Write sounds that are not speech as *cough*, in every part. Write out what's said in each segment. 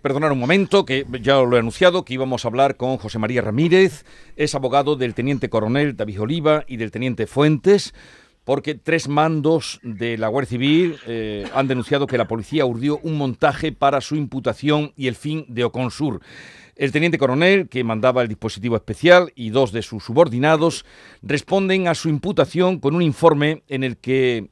Perdonar un momento, que ya lo he anunciado, que íbamos a hablar con José María Ramírez, es abogado del teniente coronel David Oliva y del teniente Fuentes, porque tres mandos de la Guardia Civil eh, han denunciado que la policía urdió un montaje para su imputación y el fin de Oconsur. El teniente coronel, que mandaba el dispositivo especial, y dos de sus subordinados responden a su imputación con un informe en el que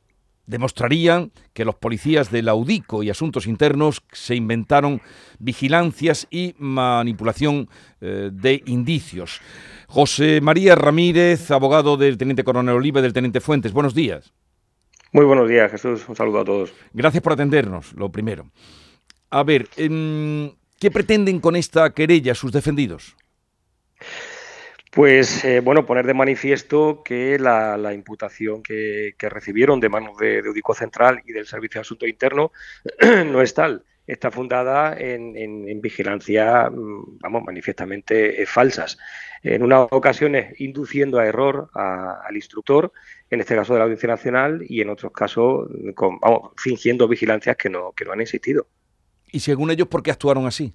demostrarían que los policías de la UDICO y Asuntos Internos se inventaron vigilancias y manipulación eh, de indicios. José María Ramírez, abogado del Teniente Coronel Oliva y del Teniente Fuentes, buenos días. Muy buenos días, Jesús. Un saludo a todos. Gracias por atendernos, lo primero. A ver, em, ¿qué pretenden con esta querella sus defendidos? Pues eh, bueno, poner de manifiesto que la, imputación que, recibieron de manos de, de, Central y del Servicio de Asuntos Internos *clears throat* no es tal. Está fundada en, vigilancia, mm, vamos, manifiestamente eh, falsas. En unas ocasiones induciendo a error al instructor, en este caso de la Audiencia Nacional, y en otros casos con, vamos, fingiendo vigilancias que no, que no han existido. ¿Y según ellos por qué actuaron así?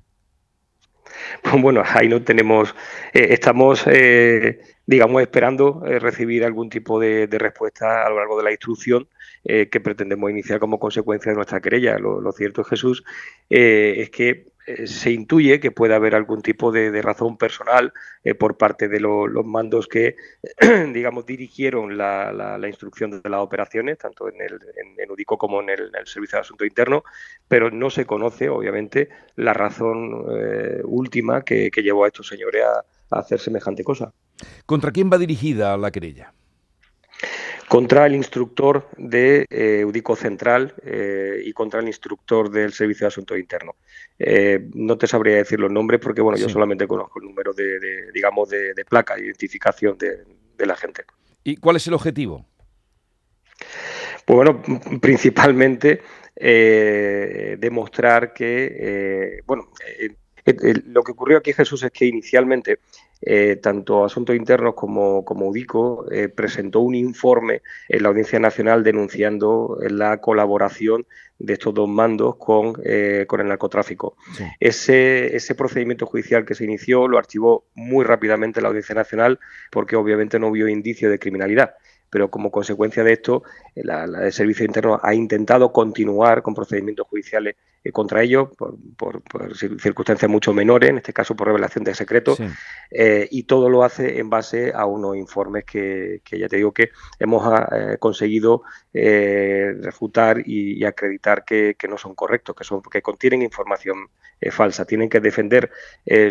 *laughs* Pues bueno, ahí no tenemos, eh, estamos, eh, digamos, esperando eh, recibir algún tipo de, respuesta a lo largo de la instrucción que pretendemos iniciar como consecuencia de nuestra querella. Lo, cierto, Jesús, es que eh, se intuye que puede haber algún tipo de, razón personal eh, por parte de los mandos que, *clears throat* digamos, dirigieron la, instrucción de las operaciones, tanto en, el, en, UDICO como en el, Servicio de Asunto Interno, pero no se conoce, obviamente, la razón eh, última que, llevó a estos señores a hacer semejante cosa. ¿Contra quién va dirigida la querella? Contra el instructor de eh, Udico Central eh, y contra el instructor del Servicio de Asuntos Internos. Eh, no te sabría decir los nombres porque bueno, yo solamente conozco el número de, digamos, de, placa de identificación de, la gente. ¿Y cuál es el objetivo? Pues bueno, principalmente demostrar que, bueno, lo que ocurrió aquí, Jesús, es que inicialmente eh, tanto Asuntos Internos como, como UDICO eh, presentó un informe en la Audiencia Nacional denunciando la colaboración de estos dos mandos con, eh, con el narcotráfico. Ese, ese procedimiento judicial que se inició lo archivó muy rápidamente la Audiencia Nacional porque obviamente no vio indicio de criminalidad pero como consecuencia de esto, el Servicio Interno ha intentado continuar con procedimientos judiciales eh, contra ellos por, circunstancias mucho menores, en este caso por revelación de secretos, eh, y todo lo hace en base a unos informes que, ya te digo que hemos ah, eh, conseguido refutar y, acreditar que, no son correctos, que, son, que contienen información falsa. Tienen que defender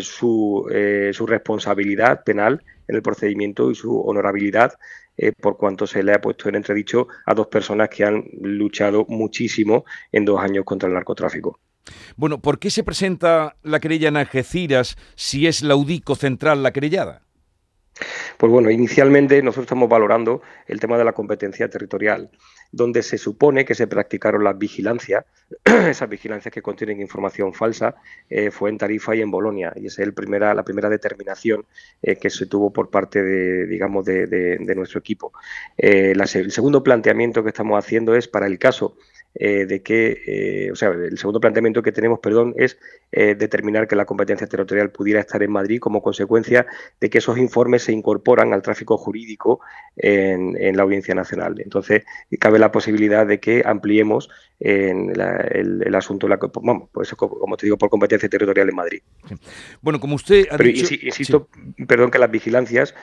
su, su responsabilidad penal en el procedimiento y su honorabilidad eh, por cuanto se le ha puesto en entredicho a dos personas que han luchado muchísimo en dos años contra el narcotráfico. Bueno, ¿por qué se presenta la querella en Algeciras si es la UDICO central la querellada? Pues bueno, inicialmente nosotros estamos valorando el tema de la competencia territorial, donde se supone que se practicaron las vigilancias, *clears throat* esas vigilancias que contienen información falsa, eh, fue en Tarifa y en Bolonia, y esa es el primera, la primera determinación eh, que se tuvo por parte de, digamos, de, nuestro equipo. Eh, el segundo planteamiento que estamos haciendo es para el caso eh, de que, eh, o sea, el segundo planteamiento que tenemos, perdón, es eh, determinar que la competencia territorial pudiera estar en Madrid como consecuencia de que esos informes se incorporan al tráfico jurídico en, la Audiencia Nacional. Entonces, cabe la posibilidad de que ampliemos el, asunto, la, pues, como te digo, por competencia territorial en Madrid. Bueno, como usted ha Pero insisto, perdón, que las vigilancias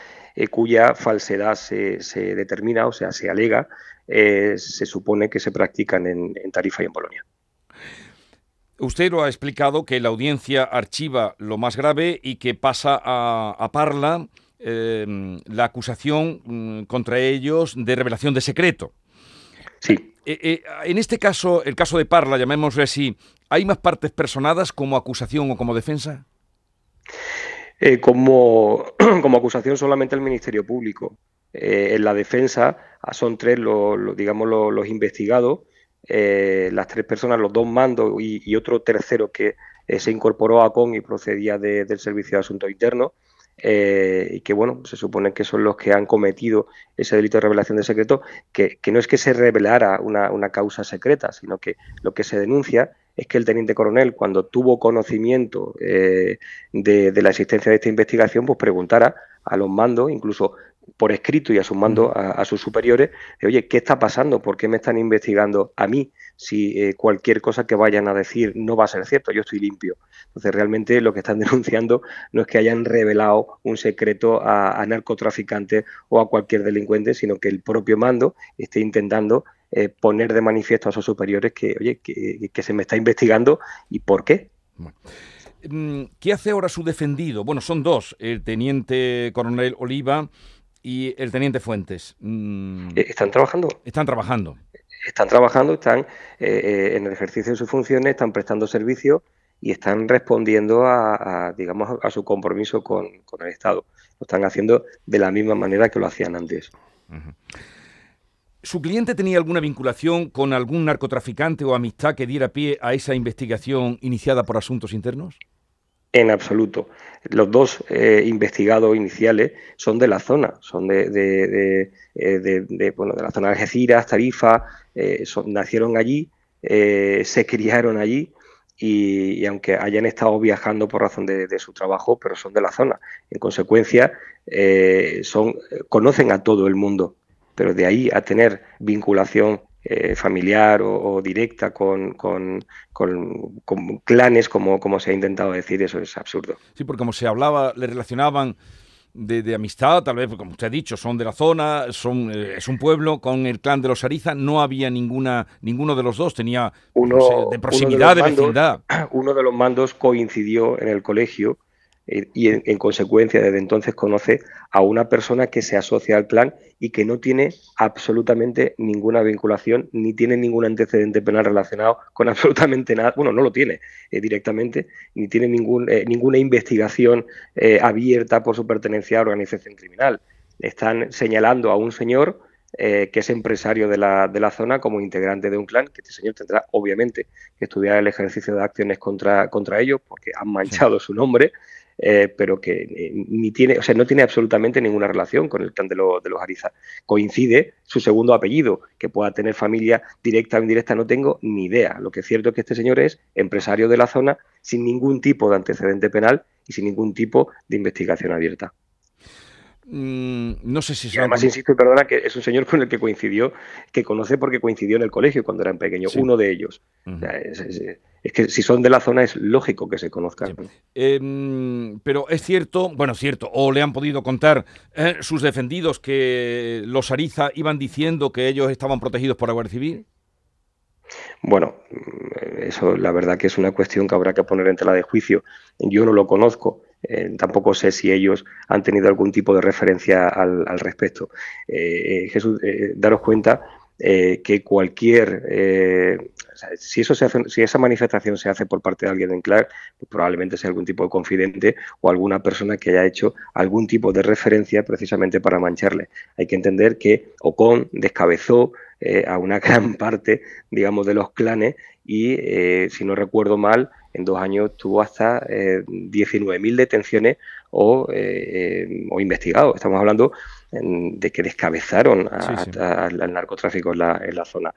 cuya falsedad se, se determina, o sea, se alega, eh, se supone que se practican en, Tarifa y en Polonia. Usted lo ha explicado que la audiencia archiva lo más grave y que pasa a, Parla eh, la acusación mm, contra ellos de revelación de secreto. Sí. Eh, en este caso, el caso de Parla, llamémosle así, ¿hay más partes personadas como acusación o como defensa? Como, *clears throat* como acusación solamente el Ministerio Público. Eh, en la defensa ah, son tres los, digamos, los, investigados, eh, las tres personas, los dos mandos y, otro tercero que eh, se incorporó a CON y procedía del Servicio de Asuntos Internos. y que bueno, se supone que son los que han cometido ese delito de revelación de secreto, que, no es que se revelara una, causa secreta, sino que lo que se denuncia es que el teniente coronel, cuando tuvo conocimiento eh, de, la existencia de esta investigación, pues preguntara a los mandos, incluso por escrito y a sus mandos, a, sus superiores, de, oye, ¿qué está pasando? ¿Por qué me están investigando a mí si eh, cualquier cosa que vayan a decir no va a ser cierto? Yo estoy limpio. Entonces, realmente lo que están *laughs* denunciando no es que hayan revelado un secreto a, narcotraficantes o a cualquier delincuente, sino que el propio mando esté intentando eh, poner de manifiesto a sus superiores que, oye, que, se me está investigando y por qué. Mm, ¿Qué hace ahora su defendido? Bueno, son dos, el teniente coronel Oliva y el teniente Fuentes. Mm, eh, ¿Están trabajando? Están trabajando. Están trabajando, están eh, en el ejercicio de sus funciones, están prestando servicio y están respondiendo a, digamos, a su compromiso con, el Estado. Lo están haciendo de la misma manera que lo hacían antes. ¿Su cliente tenía alguna vinculación con algún narcotraficante o amistad que diera pie a esa investigación iniciada por asuntos internos? En absoluto. Los dos eh, investigados iniciales son de la zona, son de, de, eh, bueno, de la zona de Algeciras, Tarifa, eh, nacieron allí, se criaron allí y, aunque hayan estado viajando por razón de, su trabajo, pero son de la zona. En consecuencia, son, conocen a todo el mundo, pero de ahí a tener vinculación eh, familiar o, directa con, con, clanes, como, como se ha intentado decir, eso es absurdo. Sí, porque como se hablaba, le relacionaban de, amistad, tal vez, como usted ha dicho, son de la zona, son eh, es un pueblo, con el clan de los Ariza no había ninguna, ninguno de los dos, tenía uno, de proximidad, de, vecindad. *clears throat* Uno de los mandos coincidió en el colegio y en, consecuencia desde entonces conoce a una persona que se asocia al clan y que no tiene absolutamente ninguna vinculación ni tiene ningún antecedente penal relacionado con *laughs* absolutamente nada, bueno, no lo tiene eh, directamente, ni tiene ningún, eh, ninguna investigación abierta por su pertenencia a organización criminal. Están señalando a un señor que es empresario de la, de la, zona como integrante de un clan, que este señor tendrá obviamente que estudiar el ejercicio de acciones contra, contra ellos porque han manchado su nombre eh, pero que eh, ni tiene, o sea, no tiene absolutamente ninguna relación con el clan de, de los Ariza. Coincide su segundo apellido, que pueda tener familia directa o indirecta, no tengo ni idea. Lo que es cierto es que este señor es empresario de la zona sin ningún tipo de antecedente penal y sin ningún tipo de investigación abierta. Mm, no sé si... Y además, insisto y perdona, que es un señor con el que coincidió, que conoce porque coincidió en el colegio cuando eran pequeños, uno de ellos. es, que si son de la zona es lógico que se conozcan. Em, pero es cierto, bueno, cierto, o le han podido contar eh, sus defendidos que los Ariza iban diciendo que ellos estaban protegidos por la Guardia Civil. Bueno, mm, eso la verdad que es una cuestión que habrá que poner en tela de juicio. Yo no lo conozco. Eh, tampoco sé si ellos han tenido algún tipo de referencia al, respecto. Eh, eh, Jesús, daros cuenta que cualquier, si eso se hace, si esa manifestación se hace por parte de alguien en Clark, pues probablemente sea algún tipo de confidente o alguna persona que haya hecho algún tipo de referencia precisamente para mancharle. Hay que entender que Ocon descabezó a una *laughs* gran parte, digamos, de los clanes y, si no recuerdo mal, en dos años tuvo hasta 19.000 eh, detenciones o, eh, o, investigados. Estamos hablando de que descabezaron al narcotráfico en la, zona.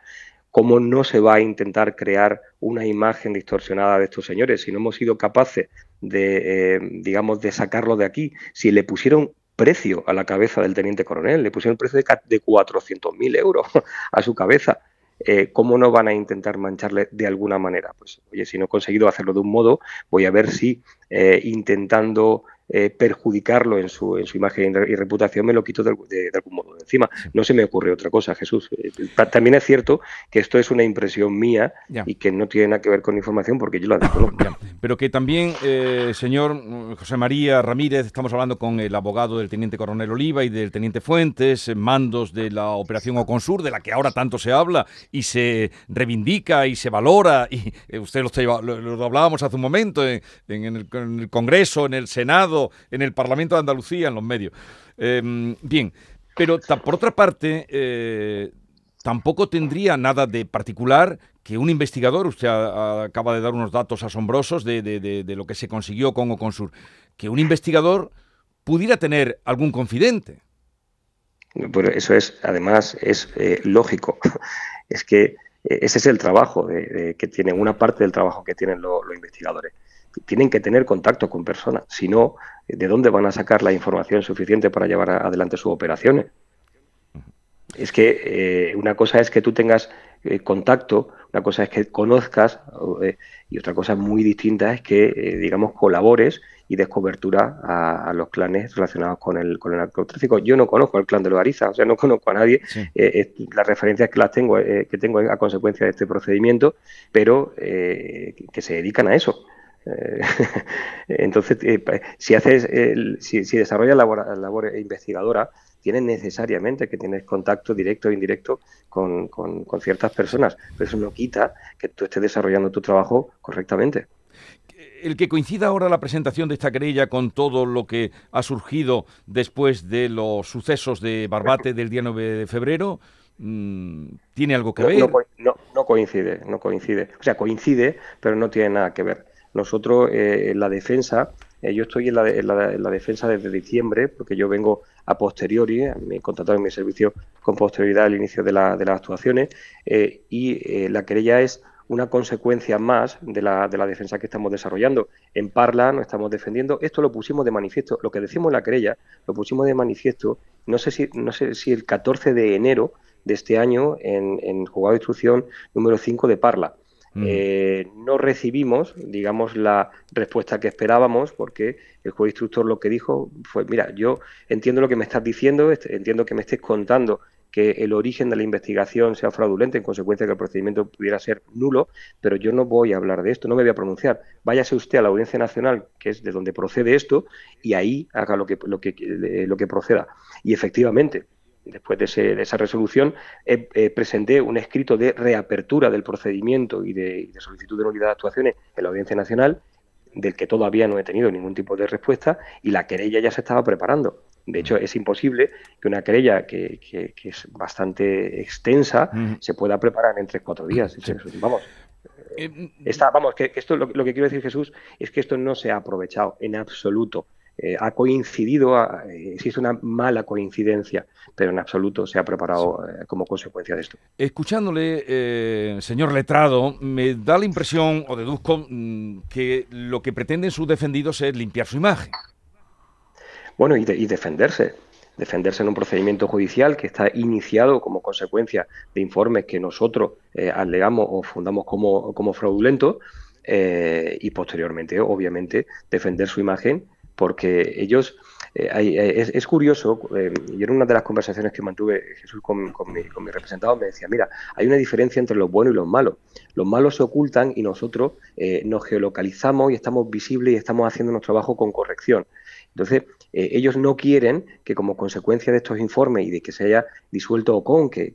¿Cómo no se va a intentar crear una imagen distorsionada de estos señores si no hemos sido capaces de, eh, digamos, de sacarlo de aquí? Si le pusieron precio a la cabeza del teniente coronel, le pusieron precio de, de 400.000 euros *laughs* a su cabeza eh, ¿cómo no van a intentar mancharle de alguna manera? Pues, oye, si no he conseguido hacerlo de un modo, voy a ver si eh, intentando eh, perjudicarlo en su, en su imagen y reputación, me lo quito de, algún modo de encima. No se me ocurre otra cosa, Jesús. Eh, también es cierto que esto es una impresión mía y que no tiene nada que ver con información porque yo la desconozco. Pero que también, eh, señor José María Ramírez, estamos hablando con el abogado del teniente coronel Oliva y del teniente Fuentes, mandos de la operación Oconsur, de la que ahora tanto se habla y se reivindica y se valora, y usted lo, lo, hablábamos hace un momento en el Congreso, en el Senado, en el Parlamento de Andalucía, en los medios. Em, bien, pero por otra parte, eh, tampoco tendría nada de particular que un investigador, usted acaba de dar unos datos asombrosos de, lo que se consiguió con Oconsur, que un investigador pudiera tener algún confidente. Pero eso es, además, es eh, lógico. *laughs* Es que ese es el trabajo que tienen, una parte del trabajo que tienen los investigadores. Tienen que tener contacto con personas, si no, ¿de dónde van a sacar la información suficiente para llevar adelante sus operaciones? Es que eh, una cosa es que tú tengas eh, contacto, una cosa es que conozcas eh, y otra cosa muy distinta es que, digamos, colabores y des cobertura a, los clanes relacionados con el, con el narcotráfico. Yo no conozco el clan de los Ariza, o sea, no conozco a nadie. las referencias que las tengo, que tengo a consecuencia de este procedimiento, pero que se dedican a eso. *laughs* entonces, si haces, si, si, desarrollas labor, labor investigadora, tienes necesariamente que tienes contacto directo o indirecto con, ciertas personas, pero eso no quita que tú estés desarrollando tu trabajo correctamente. El que coincida ahora la presentación de esta querella con todo lo que ha surgido después de los sucesos de Barbate del día 9 de febrero, mm, ¿tiene algo que ver? No, no, coincide, no coincide. O sea, coincide, pero no tiene nada que ver. Nosotros, eh, en la defensa, eh, yo estoy en la, defensa desde diciembre, porque yo vengo a posteriori, me he contratado en mi servicio con posterioridad al inicio de, las actuaciones, eh, y eh, la querella es una consecuencia más de la, de la defensa que estamos desarrollando. En Parla nos estamos defendiendo. Esto lo pusimos de manifiesto. Lo que decimos en la querella lo pusimos de manifiesto, no sé si, no sé si el 14 de enero de este año en, en juzgado de instrucción número 5 de Parla. Eh, no recibimos, digamos, la respuesta que esperábamos porque el juez instructor lo que dijo fue, mira, yo entiendo lo que me estás diciendo, entiendo que me estés contando que el origen de la investigación sea fraudulento, en consecuencia que el procedimiento pudiera ser nulo, pero yo no voy a hablar de esto, no me voy a pronunciar. Váyase usted a la Audiencia Nacional, que es de donde procede esto, y ahí haga lo que, lo que, lo que proceda. Y efectivamente, después de, esa resolución, presenté un escrito de reapertura del procedimiento y de, solicitud de nulidad de actuaciones en la Audiencia Nacional, del que todavía no he tenido ningún tipo de respuesta, y la querella ya se estaba preparando. De hecho, es imposible que una querella que, es bastante extensa se pueda preparar en tres cuatro días. Vamos. Eh, mm, vamos, que esto lo, lo que quiero decir, Jesús, es que esto no se ha aprovechado en absoluto eh, ha coincidido, existe una mala coincidencia, pero en absoluto se ha preparado eh, como consecuencia de esto. Escuchándole, eh, señor letrado, me da la impresión, o deduzco, mm, que lo que pretenden sus defendidos es limpiar su imagen. Bueno, y, defenderse defenderse en un procedimiento judicial que está iniciado como consecuencia de informes que nosotros alegamos o fundamos como, como fraudulentos y posteriormente, obviamente, defender su imagen porque ellos, eh, eh, es, curioso, eh, y en una de las conversaciones que mantuve Jesús con, mi, representado, me decía, mira, hay una diferencia entre los buenos y los malos. Los malos se ocultan y nosotros nos geolocalizamos y estamos visibles y estamos haciendo nuestro trabajo con corrección. Entonces, eh, ellos no quieren que como consecuencia de estos informes y de que se haya disuelto Ocon, que,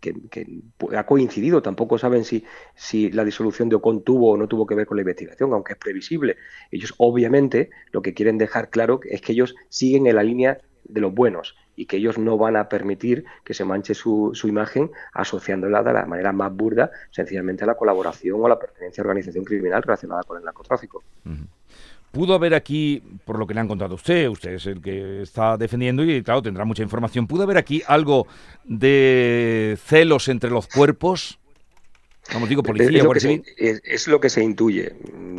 ha coincidido, tampoco saben si, si la disolución de Ocon tuvo o no tuvo que ver con la investigación, aunque es previsible. Ellos obviamente lo que quieren dejar claro es que ellos siguen en la línea de los buenos y que ellos no van a permitir que se manche su, su, imagen asociándola de la manera más burda sencillamente a la colaboración o a la pertenencia a organización criminal relacionada con el narcotráfico. Pudo haber aquí, por lo que le han contado usted, usted es el que está defendiendo y claro, tendrá mucha información, ¿pudo haber aquí algo de celos entre los cuerpos? Vamos, digo, policía, es, lo que se, es, lo que se intuye.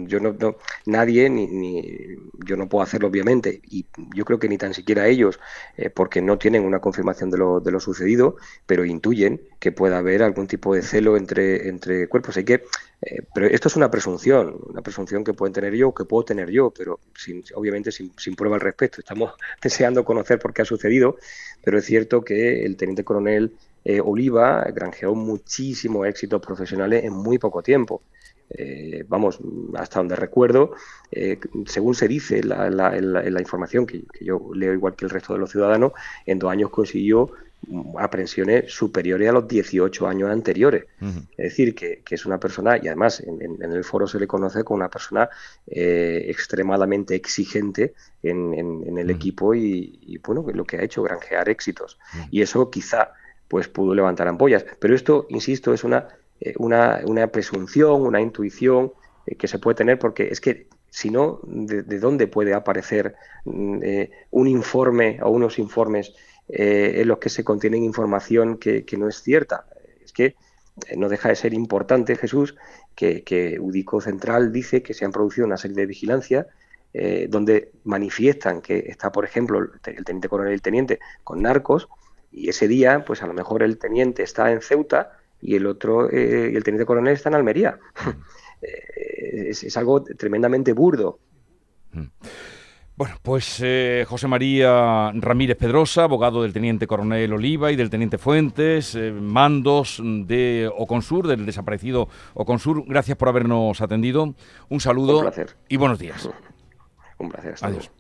Yo no, nadie, ni, ni, yo no puedo hacerlo obviamente, y yo creo que ni tan siquiera ellos, eh, porque no tienen una confirmación de lo, de lo sucedido, pero intuyen que pueda haber algún tipo de celo entre, entre cuerpos. Hay que, eh, pero esto es una presunción, una presunción que pueden tener yo o que puedo tener yo, pero sin, obviamente sin, sin prueba al respecto. Estamos *laughs* deseando conocer por qué ha sucedido, pero es cierto que el teniente coronel eh, Oliva granjeó muchísimos éxitos profesionales en muy poco tiempo. Eh, vamos, hasta donde recuerdo, eh, según se dice en la, información que, yo leo igual que el resto de los ciudadanos, en dos años consiguió aprensiones superiores a los 18 años anteriores. Es decir, que, es una persona, y además en, el foro se le conoce como una persona extremadamente exigente en, el equipo y, y, bueno, lo que ha hecho, granjear éxitos. Y eso quizá pues pudo levantar ampollas. Pero esto, insisto, es una, eh, una, una presunción, una intuición eh, que se puede tener porque es que si no, ¿de, dónde puede aparecer mm, eh, un informe o unos informes en los que se contienen información que, no es cierta? Es que no deja de ser importante, Jesús, que, que Udico Central dice que se han producido una serie de vigilancias donde manifiestan que está, por ejemplo, el teniente coronel y el teniente con narcos, y ese día, pues a lo mejor el teniente está en Ceuta y el otro, eh, el teniente coronel está en Almería. *laughs* Eh, es, algo tremendamente burdo. Mm. Bueno, pues eh, José María Ramírez Pedrosa, abogado del teniente coronel Oliva y del teniente Fuentes, mandos de Oconsur, del desaparecido Oconsur, gracias por habernos atendido. Un saludo Un placer. y buenos días. *laughs* Un placer. Adiós.